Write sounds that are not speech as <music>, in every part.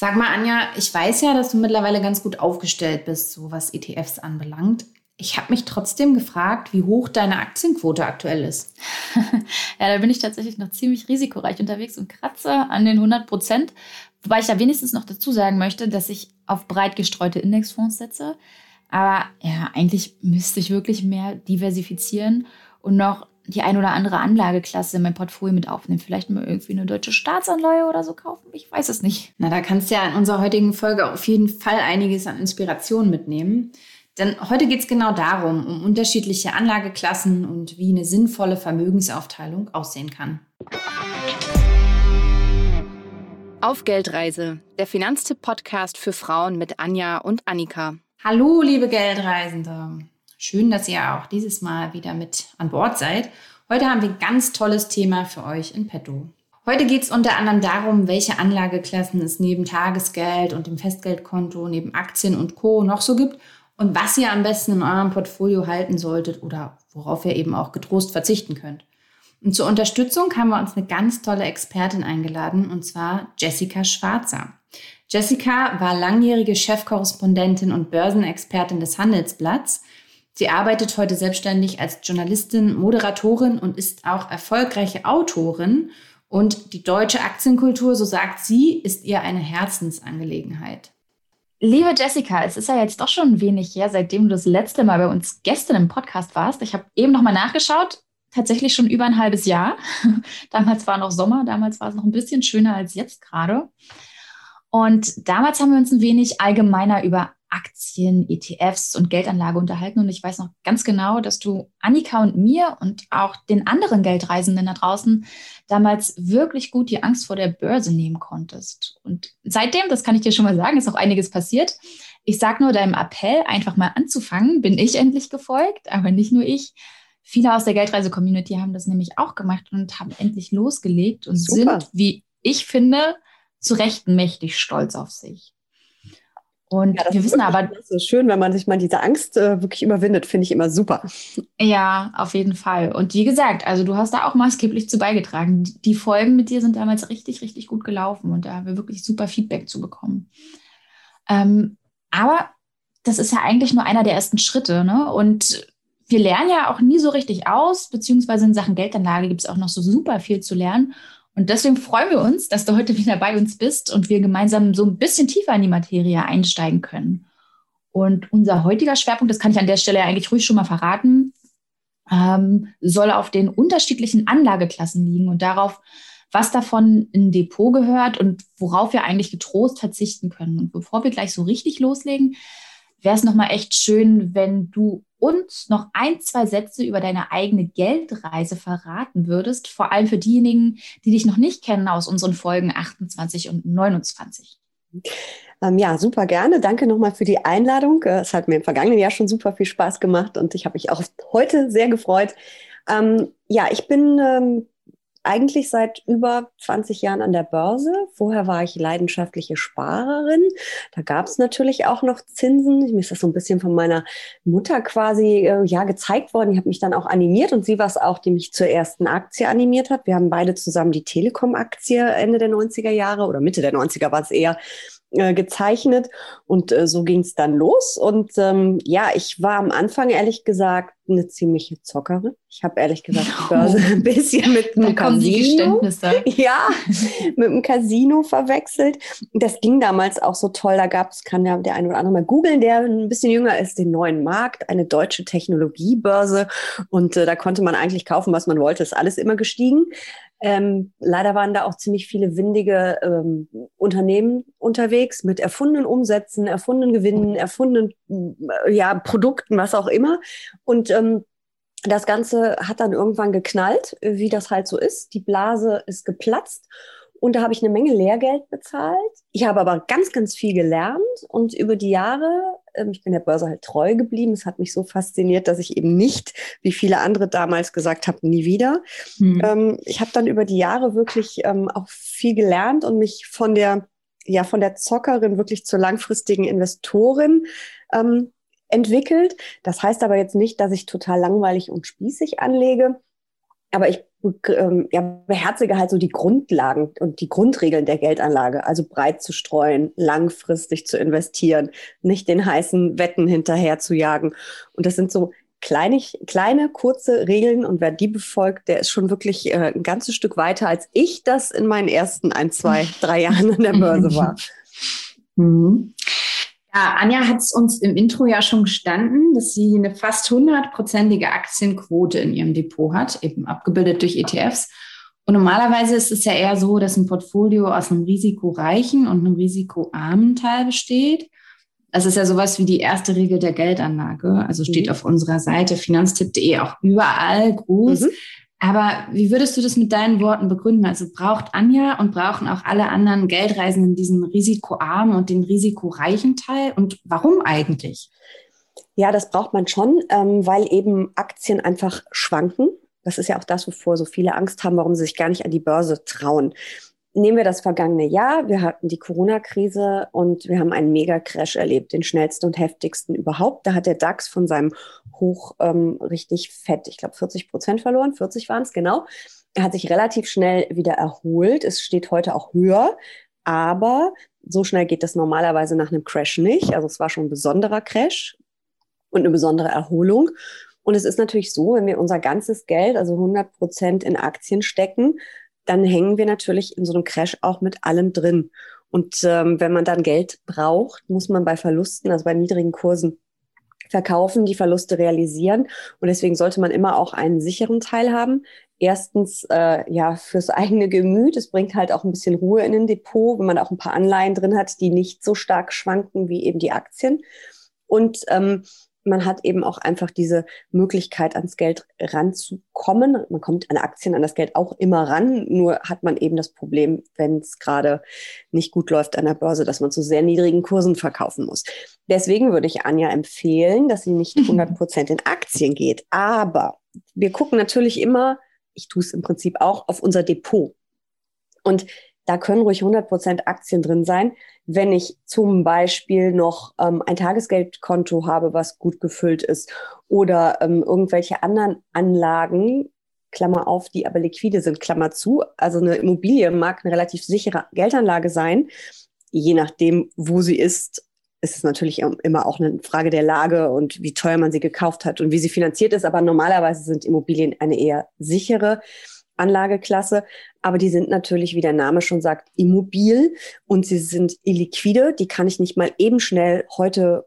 Sag mal, Anja, ich weiß ja, dass du mittlerweile ganz gut aufgestellt bist, so was ETFs anbelangt. Ich habe mich trotzdem gefragt, wie hoch deine Aktienquote aktuell ist. <laughs> ja, da bin ich tatsächlich noch ziemlich risikoreich unterwegs und kratze an den 100 Prozent. Wobei ich da wenigstens noch dazu sagen möchte, dass ich auf breit gestreute Indexfonds setze. Aber ja, eigentlich müsste ich wirklich mehr diversifizieren und noch die ein oder andere Anlageklasse in mein Portfolio mit aufnehmen. Vielleicht mal irgendwie eine deutsche Staatsanleihe oder so kaufen. Ich weiß es nicht. Na, da kannst du ja in unserer heutigen Folge auf jeden Fall einiges an Inspiration mitnehmen. Denn heute geht es genau darum, um unterschiedliche Anlageklassen und wie eine sinnvolle Vermögensaufteilung aussehen kann. Auf Geldreise, der Finanztipp-Podcast für Frauen mit Anja und Annika. Hallo, liebe Geldreisende. Schön, dass ihr auch dieses Mal wieder mit an Bord seid. Heute haben wir ein ganz tolles Thema für euch in petto. Heute geht es unter anderem darum, welche Anlageklassen es neben Tagesgeld und dem Festgeldkonto, neben Aktien und Co. noch so gibt und was ihr am besten in eurem Portfolio halten solltet oder worauf ihr eben auch getrost verzichten könnt. Und zur Unterstützung haben wir uns eine ganz tolle Expertin eingeladen, und zwar Jessica Schwarzer. Jessica war langjährige Chefkorrespondentin und Börsenexpertin des Handelsblatts. Sie arbeitet heute selbstständig als Journalistin, Moderatorin und ist auch erfolgreiche Autorin. Und die deutsche Aktienkultur, so sagt sie, ist ihr eine Herzensangelegenheit. Liebe Jessica, es ist ja jetzt doch schon ein wenig her, seitdem du das letzte Mal bei uns gestern im Podcast warst. Ich habe eben noch mal nachgeschaut, tatsächlich schon über ein halbes Jahr. <laughs> damals war noch Sommer, damals war es noch ein bisschen schöner als jetzt gerade. Und damals haben wir uns ein wenig allgemeiner über Aktien, ETFs und Geldanlage unterhalten. Und ich weiß noch ganz genau, dass du Annika und mir und auch den anderen Geldreisenden da draußen damals wirklich gut die Angst vor der Börse nehmen konntest. Und seitdem, das kann ich dir schon mal sagen, ist auch einiges passiert. Ich sage nur deinem Appell, einfach mal anzufangen, bin ich endlich gefolgt, aber nicht nur ich. Viele aus der Geldreise-Community haben das nämlich auch gemacht und haben endlich losgelegt und Super. sind, wie ich finde, zu Recht mächtig stolz auf sich. Und ja, wir wissen aber. Ist schön, wenn man sich mal diese Angst äh, wirklich überwindet, finde ich immer super. Ja, auf jeden Fall. Und wie gesagt, also du hast da auch maßgeblich zu beigetragen. Die Folgen mit dir sind damals richtig, richtig gut gelaufen und da haben wir wirklich super Feedback zu bekommen. Ähm, aber das ist ja eigentlich nur einer der ersten Schritte. Ne? Und wir lernen ja auch nie so richtig aus, beziehungsweise in Sachen Geldanlage gibt es auch noch so super viel zu lernen. Und deswegen freuen wir uns, dass du heute wieder bei uns bist und wir gemeinsam so ein bisschen tiefer in die Materie einsteigen können. Und unser heutiger Schwerpunkt, das kann ich an der Stelle eigentlich ruhig schon mal verraten, ähm, soll auf den unterschiedlichen Anlageklassen liegen und darauf, was davon in Depot gehört und worauf wir eigentlich getrost verzichten können. Und bevor wir gleich so richtig loslegen, wäre es nochmal echt schön, wenn du uns noch ein, zwei Sätze über deine eigene Geldreise verraten würdest, vor allem für diejenigen, die dich noch nicht kennen aus unseren Folgen 28 und 29. Ähm, ja, super gerne. Danke nochmal für die Einladung. Äh, es hat mir im vergangenen Jahr schon super viel Spaß gemacht und ich habe mich auch heute sehr gefreut. Ähm, ja, ich bin ähm, eigentlich seit über 20 Jahren an der Börse. Vorher war ich leidenschaftliche Sparerin. Da gab es natürlich auch noch Zinsen. Mir ist das so ein bisschen von meiner Mutter quasi äh, ja gezeigt worden. Ich habe mich dann auch animiert und sie war es auch, die mich zur ersten Aktie animiert hat. Wir haben beide zusammen die Telekom-Aktie Ende der 90er Jahre oder Mitte der 90er war es eher äh, gezeichnet und äh, so ging es dann los. Und ähm, ja, ich war am Anfang ehrlich gesagt eine ziemliche Zockerin. Ich habe ehrlich gesagt die Börse ein bisschen mit einem Casino, <laughs> ja, mit einem Casino verwechselt. Das ging damals auch so toll. Da gab es, kann ja der eine oder andere mal googeln, der ein bisschen jünger ist, den neuen Markt, eine deutsche Technologiebörse. Und äh, da konnte man eigentlich kaufen, was man wollte. Ist alles immer gestiegen. Ähm, leider waren da auch ziemlich viele windige ähm, Unternehmen unterwegs mit erfundenen Umsätzen, erfundenen Gewinnen, erfundenen äh, ja, Produkten, was auch immer. Und ähm, das Ganze hat dann irgendwann geknallt, wie das halt so ist. Die Blase ist geplatzt und da habe ich eine Menge Lehrgeld bezahlt. Ich habe aber ganz, ganz viel gelernt und über die Jahre, ich bin der Börse halt treu geblieben. Es hat mich so fasziniert, dass ich eben nicht, wie viele andere damals gesagt habe, nie wieder. Mhm. Ähm, ich habe dann über die Jahre wirklich ähm, auch viel gelernt und mich von der, ja, von der Zockerin wirklich zur langfristigen Investorin ähm, entwickelt. Das heißt aber jetzt nicht, dass ich total langweilig und spießig anlege. Aber ich ähm, ja, beherzige halt so die Grundlagen und die Grundregeln der Geldanlage, also breit zu streuen, langfristig zu investieren, nicht den heißen Wetten hinterher zu jagen. Und das sind so kleine, kleine, kurze Regeln und wer die befolgt, der ist schon wirklich äh, ein ganzes Stück weiter, als ich das in meinen ersten ein, zwei, drei Jahren an der Börse war. <laughs> Mhm. Ja, Anja hat es uns im Intro ja schon gestanden, dass sie eine fast hundertprozentige Aktienquote in ihrem Depot hat, eben abgebildet durch ETFs. Und normalerweise ist es ja eher so, dass ein Portfolio aus einem risikoreichen und einem risikoarmen Teil besteht. Das ist ja sowas wie die erste Regel der Geldanlage. Also steht mhm. auf unserer Seite finanztipp.de auch überall groß. Mhm. Aber wie würdest du das mit deinen Worten begründen? Also braucht Anja und brauchen auch alle anderen Geldreisenden diesen risikoarmen und den risikoreichen Teil? Und warum eigentlich? Ja, das braucht man schon, ähm, weil eben Aktien einfach schwanken. Das ist ja auch das, wovor so viele Angst haben, warum sie sich gar nicht an die Börse trauen. Nehmen wir das vergangene Jahr. Wir hatten die Corona-Krise und wir haben einen Mega-Crash erlebt, den schnellsten und heftigsten überhaupt. Da hat der DAX von seinem Hoch ähm, richtig fett, ich glaube 40 Prozent verloren, 40 waren es genau. Er hat sich relativ schnell wieder erholt. Es steht heute auch höher, aber so schnell geht das normalerweise nach einem Crash nicht. Also es war schon ein besonderer Crash und eine besondere Erholung. Und es ist natürlich so, wenn wir unser ganzes Geld, also 100 Prozent in Aktien stecken, dann hängen wir natürlich in so einem Crash auch mit allem drin. Und ähm, wenn man dann Geld braucht, muss man bei Verlusten, also bei niedrigen Kursen, verkaufen, die Verluste realisieren. Und deswegen sollte man immer auch einen sicheren Teil haben. Erstens, äh, ja, fürs <laughs> eigene Gemüt. Es bringt halt auch ein bisschen Ruhe in den Depot, wenn man auch ein paar Anleihen drin hat, die nicht so stark schwanken wie eben die Aktien. Und ähm, man hat eben auch einfach diese Möglichkeit, ans Geld ranzukommen. Man kommt an Aktien, an das Geld auch immer ran. Nur hat man eben das Problem, wenn es gerade nicht gut läuft an der Börse, dass man zu sehr niedrigen Kursen verkaufen muss. Deswegen würde ich Anja empfehlen, dass sie nicht <laughs> 100 Prozent in Aktien geht. Aber wir gucken natürlich immer, ich tue es im Prinzip auch, auf unser Depot. Und da können ruhig 100 Prozent Aktien drin sein. Wenn ich zum Beispiel noch ähm, ein Tagesgeldkonto habe, was gut gefüllt ist oder ähm, irgendwelche anderen Anlagen, Klammer auf, die aber liquide sind, Klammer zu. Also eine Immobilie mag eine relativ sichere Geldanlage sein. Je nachdem, wo sie ist, ist es natürlich immer auch eine Frage der Lage und wie teuer man sie gekauft hat und wie sie finanziert ist. Aber normalerweise sind Immobilien eine eher sichere Anlageklasse, aber die sind natürlich, wie der Name schon sagt, immobil und sie sind illiquide. Die kann ich nicht mal eben schnell heute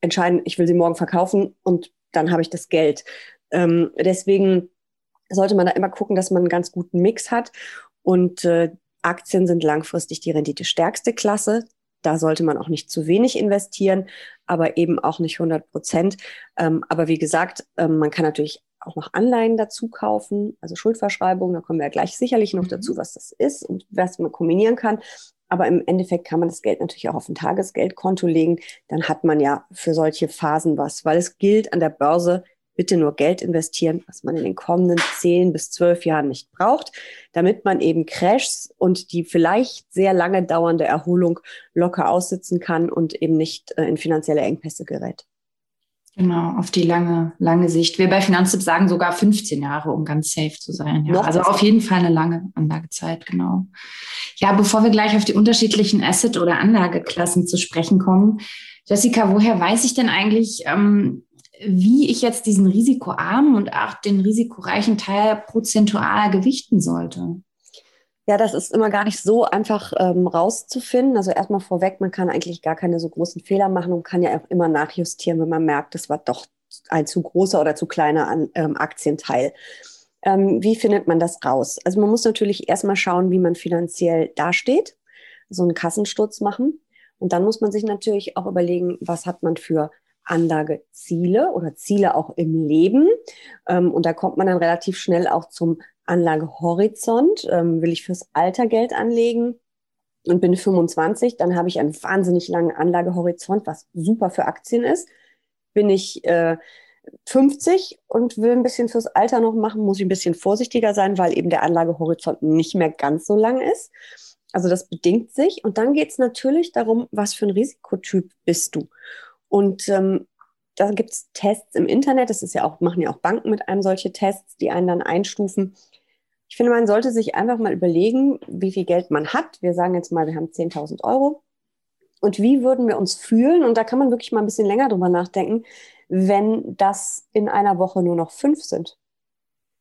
entscheiden, ich will sie morgen verkaufen und dann habe ich das Geld. Ähm, deswegen sollte man da immer gucken, dass man einen ganz guten Mix hat und äh, Aktien sind langfristig die renditestärkste Klasse. Da sollte man auch nicht zu wenig investieren, aber eben auch nicht 100 Prozent. Ähm, aber wie gesagt, ähm, man kann natürlich auch noch Anleihen dazu kaufen, also Schuldverschreibungen. Da kommen wir ja gleich sicherlich noch mhm. dazu, was das ist und was man kombinieren kann. Aber im Endeffekt kann man das Geld natürlich auch auf ein Tagesgeldkonto legen. Dann hat man ja für solche Phasen was, weil es gilt an der Börse, bitte nur Geld investieren, was man in den kommenden zehn bis zwölf Jahren nicht braucht, damit man eben Crashs und die vielleicht sehr lange dauernde Erholung locker aussitzen kann und eben nicht äh, in finanzielle Engpässe gerät. Genau, auf die lange, lange Sicht. Wir bei Finanztipp sagen sogar 15 Jahre, um ganz safe zu sein. Ja. Also auf jeden Fall eine lange Anlagezeit, genau. Ja, bevor wir gleich auf die unterschiedlichen Asset- oder Anlageklassen zu sprechen kommen, Jessica, woher weiß ich denn eigentlich, ähm, wie ich jetzt diesen risikoarmen und auch den risikoreichen Teil prozentual gewichten sollte? Ja, das ist immer gar nicht so einfach ähm, rauszufinden. Also erstmal vorweg, man kann eigentlich gar keine so großen Fehler machen und kann ja auch immer nachjustieren, wenn man merkt, das war doch ein zu großer oder zu kleiner An ähm, Aktienteil. Ähm, wie findet man das raus? Also man muss natürlich erstmal schauen, wie man finanziell dasteht, so einen Kassensturz machen. Und dann muss man sich natürlich auch überlegen, was hat man für Anlageziele oder Ziele auch im Leben. Ähm, und da kommt man dann relativ schnell auch zum Anlagehorizont. Ähm, will ich fürs Alter Geld anlegen und bin 25, dann habe ich einen wahnsinnig langen Anlagehorizont, was super für Aktien ist. Bin ich äh, 50 und will ein bisschen fürs Alter noch machen, muss ich ein bisschen vorsichtiger sein, weil eben der Anlagehorizont nicht mehr ganz so lang ist. Also das bedingt sich. Und dann geht es natürlich darum, was für ein Risikotyp bist du. Und ähm, da gibt es Tests im Internet, das ist ja auch, machen ja auch Banken mit einem solche Tests, die einen dann einstufen. finde, man sollte sich einfach mal überlegen, wie viel Geld man hat. Wir sagen jetzt mal, wir haben 10.000 Euro. Und wie würden wir uns fühlen? Und da kann man wirklich mal ein bisschen länger drüber nachdenken, wenn das in einer Woche nur noch fünf sind.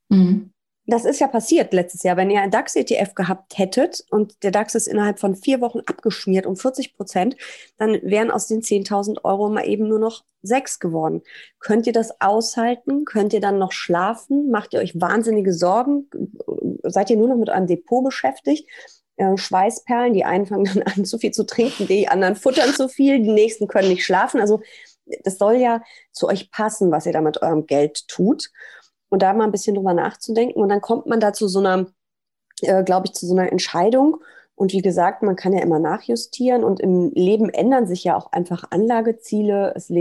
Mhm das ist ja passiert letztes Jahr. Wenn ihr einen DAX-ETF gehabt hättet und der DAX ist innerhalb von vier Wochen abgeschmiert um 40 Prozent, dann wären aus den 10.000 Euro mal eben nur noch sechs geworden. Könnt ihr das aushalten? Könnt ihr dann noch schlafen? Macht ihr euch wahnsinnige Sorgen? Seid ihr nur noch mit eurem Depot beschäftigt? Äh, Schweißperlen, die einen fangen dann an, zu viel zu trinken, die anderen futtern zu viel, die nächsten können nicht schlafen. Also das soll ja zu euch passen, was ihr da mit eurem Geld tut und da mal ein bisschen drüber nachzudenken. Und dann kommt man da zu so einer, äh, glaube ich, zu so einer Entscheidung. Und wie gesagt, man kann ja immer nachjustieren und im Leben ändern sich ja auch einfach Anlageziele. Es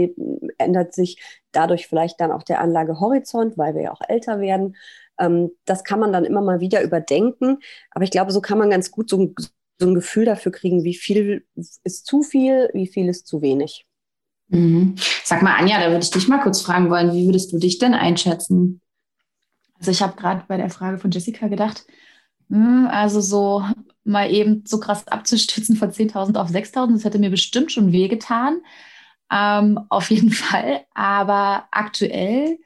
ändert sich dadurch vielleicht dann auch der Anlagehorizont, weil wir ja auch älter werden. Ähm, das kann man dann immer mal wieder überdenken. Aber ich glaube, so kann man ganz gut so ein, so ein Gefühl dafür kriegen, wie viel ist zu viel, wie viel ist zu wenig. Mhm. Sag mal, Anja, da würde ich dich mal kurz fragen wollen, wie würdest du dich denn einschätzen? Also ich habe gerade bei der Frage von Jessica gedacht, hm, also so mal eben so krass abzustützen von 10.000 auf 6.000, das hätte mir bestimmt schon wehgetan. Ähm, auf jeden <laughs> Fall. Aber aktuell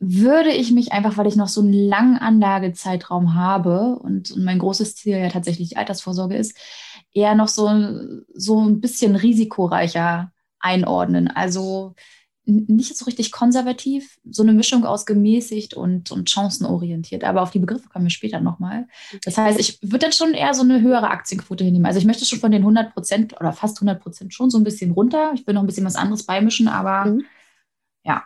würde ich mich einfach, weil ich noch so einen langen Anlagezeitraum habe und, und mein großes Ziel ja tatsächlich die Altersvorsorge ist, eher noch so, so ein bisschen risikoreicher einordnen. Also nicht so richtig konservativ, so eine Mischung aus gemäßigt und, und chancenorientiert. Aber auf die Begriffe kommen wir später nochmal. Das heißt, ich würde dann schon eher so eine höhere Aktienquote hinnehmen. Also ich möchte schon von den 100 Prozent oder fast 100 Prozent schon so ein bisschen runter. Ich will noch ein bisschen was anderes beimischen, aber mhm. ja.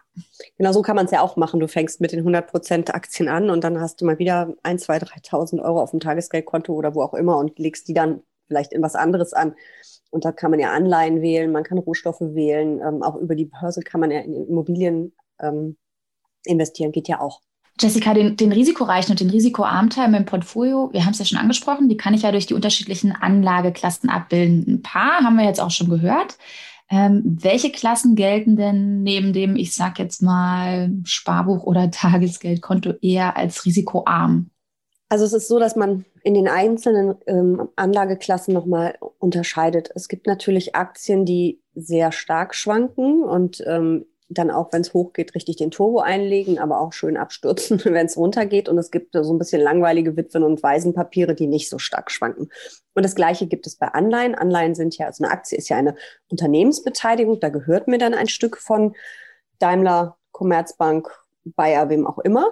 Genau so kann man es ja auch machen. Du fängst mit den 100 Prozent Aktien an und dann hast du mal wieder 1, 2, 3.000 Euro auf dem Tagesgeldkonto oder wo auch immer und legst die dann vielleicht in was anderes an. Und da kann man ja Anleihen wählen, man kann Rohstoffe wählen, ähm, auch über die Börse kann man ja in Immobilien ähm, investieren, geht ja auch. Jessica, den, den risikoreichen und den risikoarmen Teil meinem Portfolio, wir haben es ja schon angesprochen, die kann ich ja durch die unterschiedlichen Anlageklassen abbilden. Ein paar haben wir jetzt auch schon gehört. Ähm, welche Klassen gelten denn neben dem, ich sag jetzt mal, Sparbuch oder <laughs> Tagesgeldkonto eher als risikoarm? Also es ist so, dass man in den einzelnen ähm, Anlageklassen nochmal unterscheidet. Es gibt natürlich Aktien, die sehr stark schwanken und ähm, dann auch, wenn es hochgeht, richtig den Turbo einlegen, aber auch schön abstürzen, <laughs> wenn es runtergeht. Und es gibt so ein bisschen langweilige Witwen- und Waisenpapiere, die nicht so stark schwanken. Und das Gleiche gibt es bei Anleihen. Anleihen sind ja, also eine Aktie ist ja eine Unternehmensbeteiligung. Da gehört mir dann ein Stück von Daimler, Commerzbank, Bayer, wem auch immer.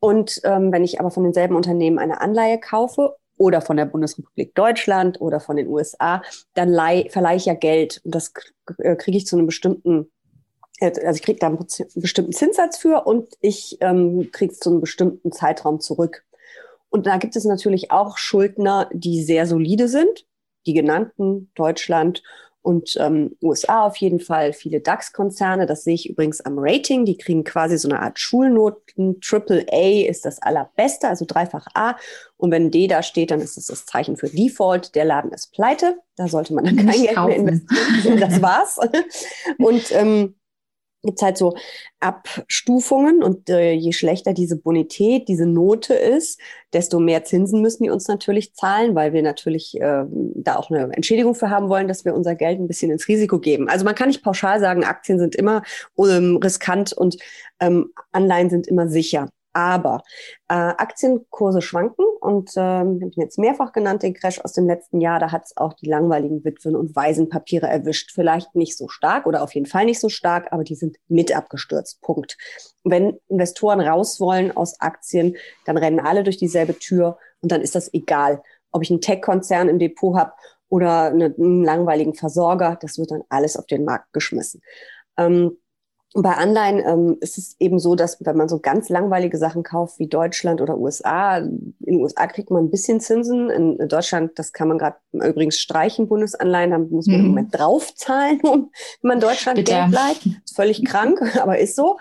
Und ähm, wenn ich aber von denselben Unternehmen eine Anleihe kaufe oder von der Bundesrepublik Deutschland oder von den USA, dann leih, verleihe ich ja Geld und das äh, kriege ich zu einem bestimmten, äh, also ich kriege da einen bestimmten Zinssatz für und ich ähm, kriege es zu einem bestimmten Zeitraum zurück. Und da gibt es natürlich auch Schuldner, die sehr solide sind, die genannten Deutschland und ähm, USA auf jeden Fall viele DAX-Konzerne. Das sehe ich übrigens am Rating. Die kriegen quasi so eine Art Schulnoten. Triple A ist das allerbeste, also dreifach A. Und wenn D da steht, dann ist das das Zeichen für Default. Der Laden ist pleite. Da sollte man dann kein Geld mehr investieren. Das war's. <laughs> Und ähm, gibt halt so Abstufungen und äh, je schlechter diese Bonität, diese Note ist, desto mehr Zinsen müssen die uns natürlich zahlen, weil wir natürlich äh, da auch eine Entschädigung für haben wollen, dass wir unser Geld ein bisschen ins Risiko geben. Also man kann nicht pauschal sagen, Aktien sind immer ähm, riskant und ähm, Anleihen sind immer sicher. Aber äh, Aktienkurse schwanken und ähm, habe jetzt mehrfach genannt, den Crash aus dem letzten Jahr, da hat es auch die langweiligen Witwen- und Waisenpapiere erwischt. Vielleicht nicht so stark oder auf jeden Fall nicht so stark, aber die sind mit abgestürzt. Punkt. Wenn Investoren raus wollen aus Aktien, dann rennen alle durch dieselbe Tür und dann ist das egal, ob ich einen Tech-Konzern im Depot habe oder einen langweiligen Versorger. Das wird dann alles auf den Markt geschmissen. Ähm, bei Anleihen ähm, ist es eben so, dass wenn man so ganz langweilige Sachen kauft wie Deutschland oder USA, in den USA kriegt man ein bisschen Zinsen. In Deutschland, das kann man gerade übrigens streichen, Bundesanleihen, da muss man mhm. im Moment draufzahlen, <laughs> um, wenn man Deutschland Bitte. Geld bleibt. Ist völlig <laughs> krank, aber ist so.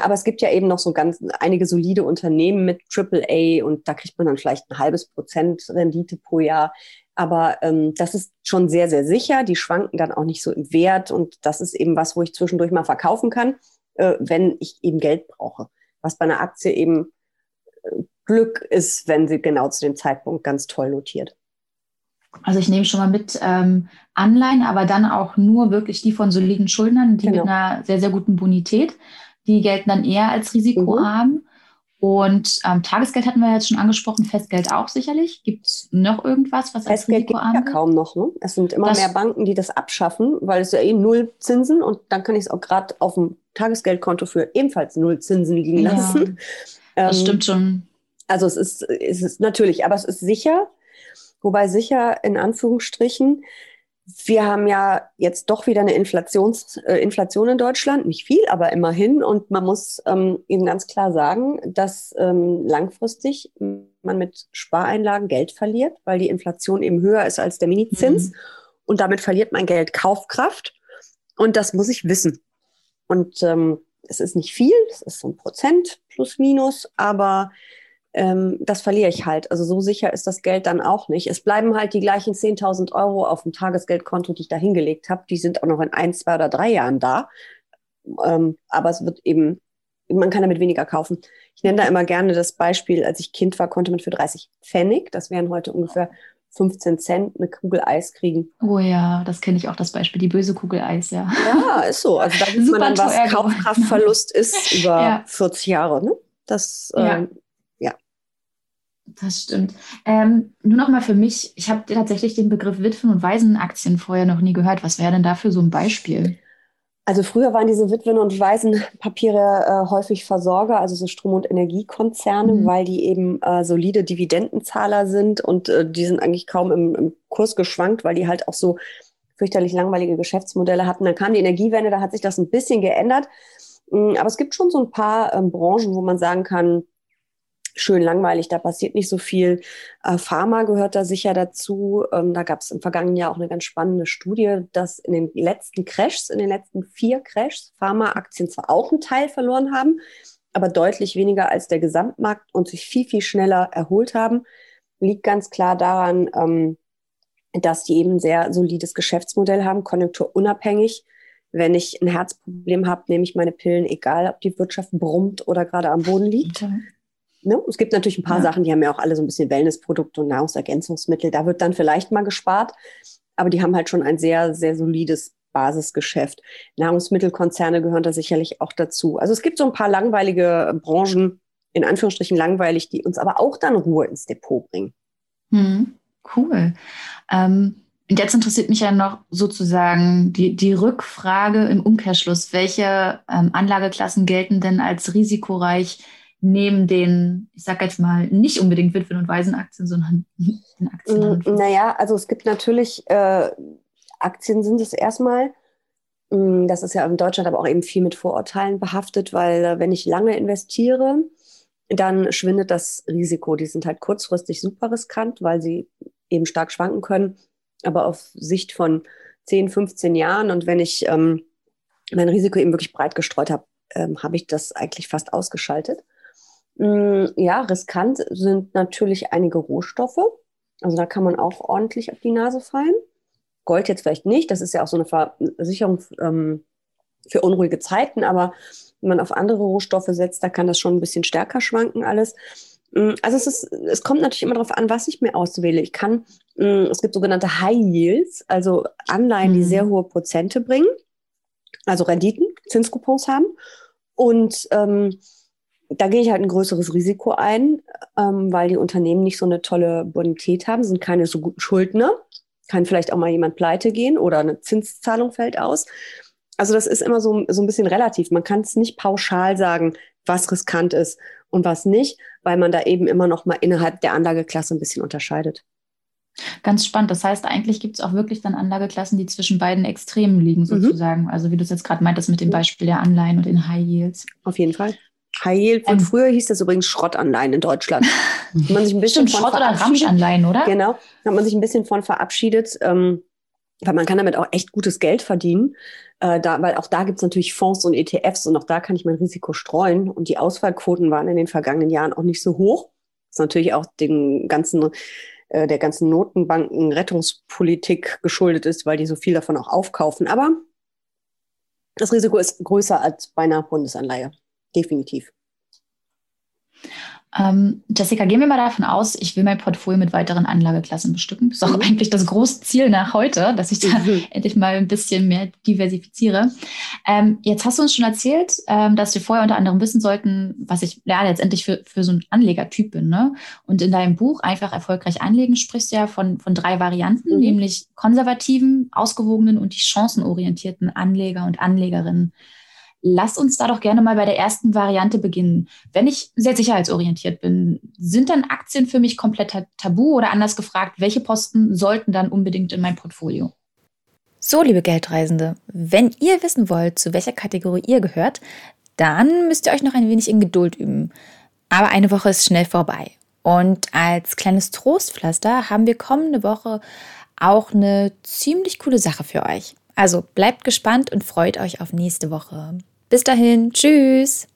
Aber es gibt ja eben noch so ganz einige solide Unternehmen mit AAA und da kriegt man dann vielleicht ein halbes Prozent Rendite pro Jahr. Aber ähm, das ist schon sehr, sehr sicher. Die schwanken dann auch nicht so im Wert. Und das ist eben was, wo ich zwischendurch mal verkaufen kann, äh, wenn ich eben Geld brauche. Was bei einer Aktie eben äh, Glück ist, wenn sie genau zu dem Zeitpunkt ganz toll notiert. Also ich nehme schon mal mit ähm, Anleihen, aber dann auch nur wirklich die von soliden Schuldnern, die genau. mit einer sehr, sehr guten Bonität. Die gelten dann eher als risikoarm. Mhm. Und ähm, Tagesgeld hatten wir jetzt schon angesprochen, Festgeld auch sicherlich. Gibt es noch irgendwas, was Festgeld gibt ja kaum noch. Ne? Es sind immer das mehr Banken, die das abschaffen, weil es ja eh null Zinsen und dann kann ich es auch gerade auf dem Tagesgeldkonto für ebenfalls null Zinsen liegen lassen. Ja, das ähm, stimmt schon. Also es ist, es ist natürlich, aber es ist sicher, wobei sicher in Anführungsstrichen, wir haben ja jetzt doch wieder eine Inflations, äh, Inflation in Deutschland, nicht viel, aber immerhin. Und man muss ähm, eben ganz klar sagen, dass ähm, langfristig man mit Spareinlagen Geld verliert, weil die Inflation eben höher ist als der Minizins. Mhm. Und damit verliert mein Geld Kaufkraft. Und das muss ich wissen. Und ähm, es ist nicht viel, es ist so ein Prozent plus minus, aber ähm, das verliere ich halt. Also so sicher ist das Geld dann auch nicht. Es bleiben halt die gleichen 10.000 Euro auf dem Tagesgeldkonto, die ich da hingelegt habe. Die sind auch noch in ein, zwei oder drei Jahren da. Ähm, aber es wird eben, man kann damit weniger kaufen. Ich nenne da immer gerne das Beispiel, als ich Kind war, konnte man für 30 Pfennig, das wären heute ungefähr 15 Cent, eine Kugel Eis kriegen. Oh ja, das kenne ich auch, das Beispiel, die böse Kugel Eis, ja. Ja, ist so. Also da sieht <laughs> man dann, was Kaufkraftverlust ist <laughs> über ja. 40 Jahre. Ne? Das ja. Ähm, das stimmt. Ähm, nur noch mal für mich, ich habe tatsächlich den Begriff Witwen- und Waisenaktien vorher noch nie gehört. Was wäre denn dafür so ein Beispiel? Also früher waren diese Witwen- und Waisenpapiere äh, häufig Versorger, also so Strom- und Energiekonzerne, mhm. weil die eben äh, solide Dividendenzahler sind und äh, die sind eigentlich kaum im, im, Kurs geschwankt, weil die halt auch so fürchterlich langweilige Geschäftsmodelle hatten. Dann kam die Energiewende, da hat sich das ein bisschen geändert. Mm, aber es gibt schon so ein paar ähm, Branchen, wo man sagen kann, schön langweilig, da passiert nicht so viel. Äh, Pharma gehört da sicher dazu. Ähm, da gab es im vergangenen Jahr auch eine ganz spannende Studie, dass in den letzten Crashs, in den letzten vier Crashs, Pharmaaktien zwar auch einen Teil verloren haben, aber deutlich weniger als der Gesamtmarkt und sich viel, viel schneller erholt haben. Liegt ganz klar daran, ähm, dass die eben ein sehr solides Geschäftsmodell haben, konjunkturunabhängig. Wenn ich ein Herzproblem habe, nehme ich meine Pillen, egal ob die Wirtschaft brummt oder gerade am Boden liegt. Okay. Ne? Es gibt natürlich ein paar ja. Sachen, die haben ja auch alle so ein bisschen Wellnessprodukte und Nahrungsergänzungsmittel. Da wird dann vielleicht mal gespart, aber die haben halt schon ein sehr, sehr solides Basisgeschäft. Nahrungsmittelkonzerne gehören da sicherlich auch dazu. Also es gibt so ein paar langweilige Branchen, in Anführungsstrichen langweilig, die uns aber auch dann Ruhe ins Depot bringen. Hm, cool. Ähm, und jetzt interessiert mich ja noch sozusagen die, die Rückfrage im Umkehrschluss. Welche ähm, Anlageklassen gelten denn als risikoreich neben den, ich sag jetzt mal, nicht unbedingt Witwen- und Waisenaktien, sondern <laughs> den Aktien? Mm, naja, also es gibt natürlich, äh, Aktien sind es erstmal. Mm, das ist ja in Deutschland aber auch eben viel mit Vorurteilen behaftet, weil äh, wenn ich lange investiere, dann schwindet das Risiko. Die sind halt kurzfristig super riskant, weil sie eben stark schwanken können. Aber auf Sicht von 10, 15 Jahren und wenn ich ähm, mein Risiko eben wirklich breit gestreut habe, ähm, habe ich das eigentlich fast ausgeschaltet. Mm, ja, riskant sind natürlich einige Rohstoffe. Also da kann man auch ordentlich auf die Nase fallen. Gold jetzt vielleicht nicht, das ist ja auch so eine Versicherung ähm, für unruhige Zeiten, aber wenn man auf andere Rohstoffe setzt, da kann das schon ein bisschen stärker schwanken alles. Mm, also es, ist, es kommt natürlich immer darauf an, was ich mir auswähle. Ich kann, mm, es gibt sogenannte High Yields, also Anleihen, die mhm. sehr hohe Prozente bringen, also Renditen, Zinscoupons haben. Und ähm, da gehe ich halt ein größeres Risiko ein, ähm, weil die Unternehmen nicht so eine tolle Bonität haben, sind keine so guten Schuldner. Kann vielleicht auch mal jemand pleite gehen oder eine Zinszahlung fällt aus. Also das ist immer so, so ein bisschen relativ. Man kann es nicht pauschal sagen, was riskant ist und was nicht, weil man da eben immer noch mal innerhalb der Anlageklasse ein bisschen unterscheidet. Ganz spannend. Das heißt, eigentlich gibt es auch wirklich dann Anlageklassen, die zwischen beiden Extremen liegen, mhm. sozusagen. Mhm. Also wie du es jetzt gerade meintest mit dem Beispiel der Anleihen und den High Yields. Auf jeden Fall. High Yield ähm, früher hieß das übrigens Schrottanleihen in Deutschland. <laughs> Hat man sich ein bisschen Stimmt, von Schrott- oder Ramschanleihen, oder? Genau, hat man sich ein bisschen von verabschiedet, ähm, weil man kann damit auch echt gutes Geld verdienen. Äh, da, weil auch da gibt es natürlich Fonds und ETFs und auch da kann ich mein Risiko streuen. Und die Ausfallquoten waren in den vergangenen Jahren auch nicht so hoch. Das ist natürlich auch den ganzen äh, der ganzen Notenbanken Rettungspolitik geschuldet ist, weil die so viel davon auch aufkaufen. Aber das Risiko ist größer als bei einer Bundesanleihe definitiv. Ähm, Jessica, gehen wir mal davon aus, ich will mein Portfolio mit weiteren Anlageklassen bestücken. Das ist auch mhm. eigentlich das große Ziel nach heute, dass ich da mhm. endlich mal ein bisschen mehr diversifiziere. Ähm, jetzt hast du uns schon erzählt, ähm, dass wir vorher unter anderem wissen sollten, was ich ja, letztendlich für, für so ein Anlegertyp bin. Ne? Und in deinem Buch Einfach erfolgreich anlegen sprichst du ja von, von drei Varianten, mhm. nämlich konservativen, ausgewogenen und die chancenorientierten Anleger und Anlegerinnen. Lass uns da doch gerne mal bei der ersten Variante beginnen. Wenn ich sehr sicherheitsorientiert bin, sind dann Aktien für mich komplett tabu oder anders gefragt, welche Posten sollten dann unbedingt in mein Portfolio? So, liebe Geldreisende, wenn ihr wissen wollt, zu welcher Kategorie ihr gehört, dann müsst ihr euch noch ein wenig in Geduld üben. Aber eine Woche ist schnell vorbei. Und als kleines Trostpflaster haben wir kommende Woche auch eine ziemlich coole Sache für euch. Also bleibt gespannt und freut euch auf nächste Woche. Bis dahin, tschüss.